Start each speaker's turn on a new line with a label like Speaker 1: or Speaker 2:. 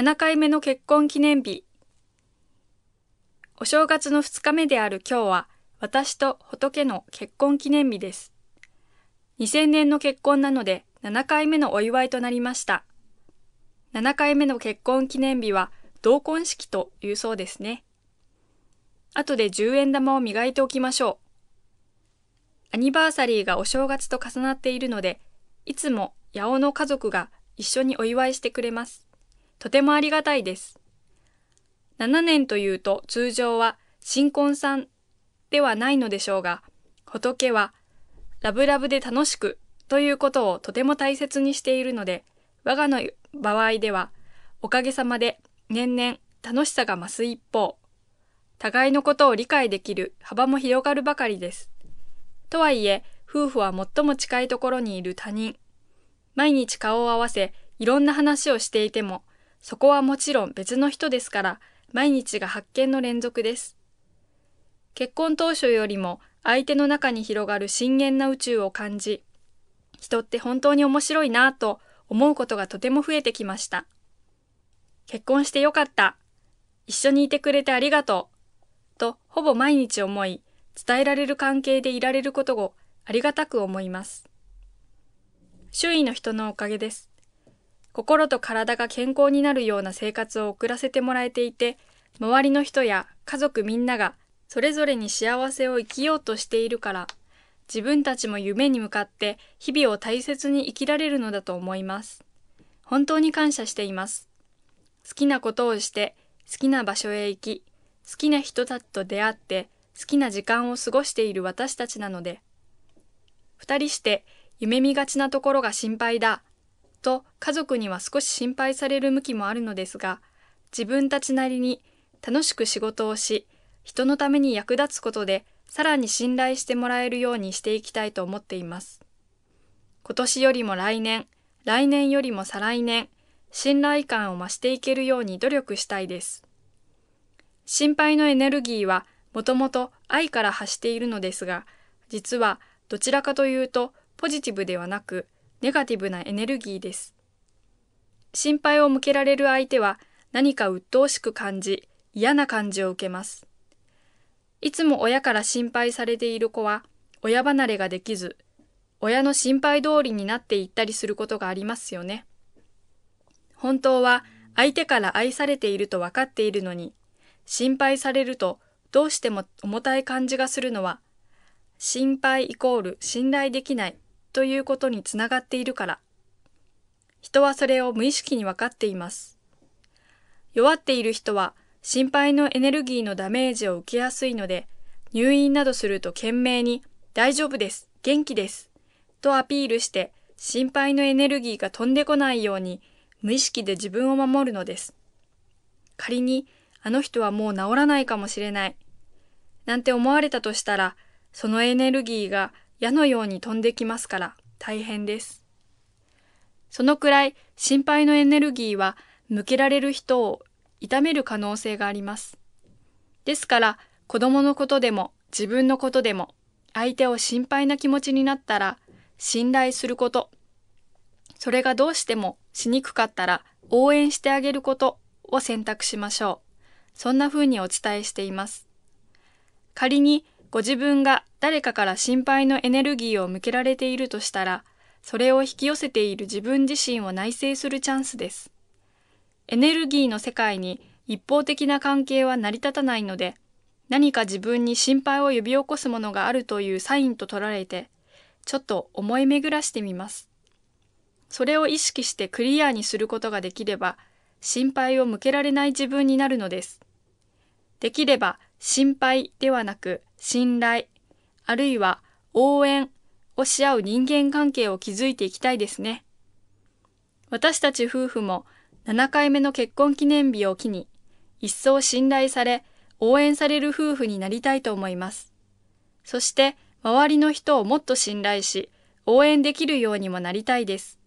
Speaker 1: 7回目の結婚記念日。お正月の2日目である今日は、私と仏の結婚記念日です。2000年の結婚なので7回目のお祝いとなりました。7回目の結婚記念日は同婚式というそうですね。後で10円玉を磨いておきましょう。アニバーサリーがお正月と重なっているので、いつも八尾の家族が一緒にお祝いしてくれます。とてもありがたいです。7年というと通常は新婚さんではないのでしょうが、仏はラブラブで楽しくということをとても大切にしているので、我がの場合では、おかげさまで年々楽しさが増す一方、互いのことを理解できる幅も広がるばかりです。とはいえ、夫婦は最も近いところにいる他人。毎日顔を合わせ、いろんな話をしていても、そこはもちろん別の人ですから、毎日が発見の連続です。結婚当初よりも相手の中に広がる深淵な宇宙を感じ、人って本当に面白いなぁと思うことがとても増えてきました。結婚してよかった。一緒にいてくれてありがとう。と、ほぼ毎日思い、伝えられる関係でいられることをありがたく思います。周囲の人のおかげです。心と体が健康になるような生活を送らせてもらえていて、周りの人や家族みんながそれぞれに幸せを生きようとしているから、自分たちも夢に向かって日々を大切に生きられるのだと思います。本当に感謝しています。好きなことをして、好きな場所へ行き、好きな人たちと出会って、好きな時間を過ごしている私たちなので、二人して夢見がちなところが心配だ、と家族には少し心配される向きもあるのですが、自分たちなりに楽しく仕事をし、人のために役立つことで、さらに信頼してもらえるようにしていきたいと思っています。今年よりも来年、来年よりも再来年、信頼感を増していけるように努力したいです。心配のエネルギーはもともと愛から発しているのですが、実はどちらかというとポジティブではなくネガティブなエネルギーです。心配を向けられる相手は何か鬱陶しく感じ嫌な感じを受けます。いつも親から心配されている子は、親離れができず、親の心配通りになっていったりすることがありますよね。本当は相手から愛されていると分かっているのに、心配されるとどうしても重たい感じがするのは、心配イコール信頼できないということにつながっているから。人はそれを無意識に分かっています。弱っている人は心配のエネルギーのダメージを受けやすいので、入院などすると懸命に、大丈夫です、元気です、とアピールして、心配のエネルギーが飛んでこないように、無意識で自分を守るのです。仮に、あの人はもう治らないかもしれない、なんて思われたとしたら、そのエネルギーが矢のように飛んできますから大変です。そのくらい心配のエネルギーは向けられる人を痛める可能性があります。ですから子供のことでも自分のことでも相手を心配な気持ちになったら信頼すること。それがどうしてもしにくかったら応援してあげることを選択しましょう。そんな風にお伝えしています。仮にご自分が誰かから心配のエネルギーを向けられているとしたら、それを引き寄せている自分自身を内省するチャンスです。エネルギーの世界に一方的な関係は成り立たないので、何か自分に心配を呼び起こすものがあるというサインと取られて、ちょっと思い巡らしてみます。それを意識してクリアにすることができれば、心配を向けられない自分になるのです。できれば心配ではなく信頼、あるいは応援をし合う人間関係を築いていきたいですね。私たち夫婦も7回目の結婚記念日を機に、一層信頼され、応援される夫婦になりたいと思います。そして、周りの人をもっと信頼し、応援できるようにもなりたいです。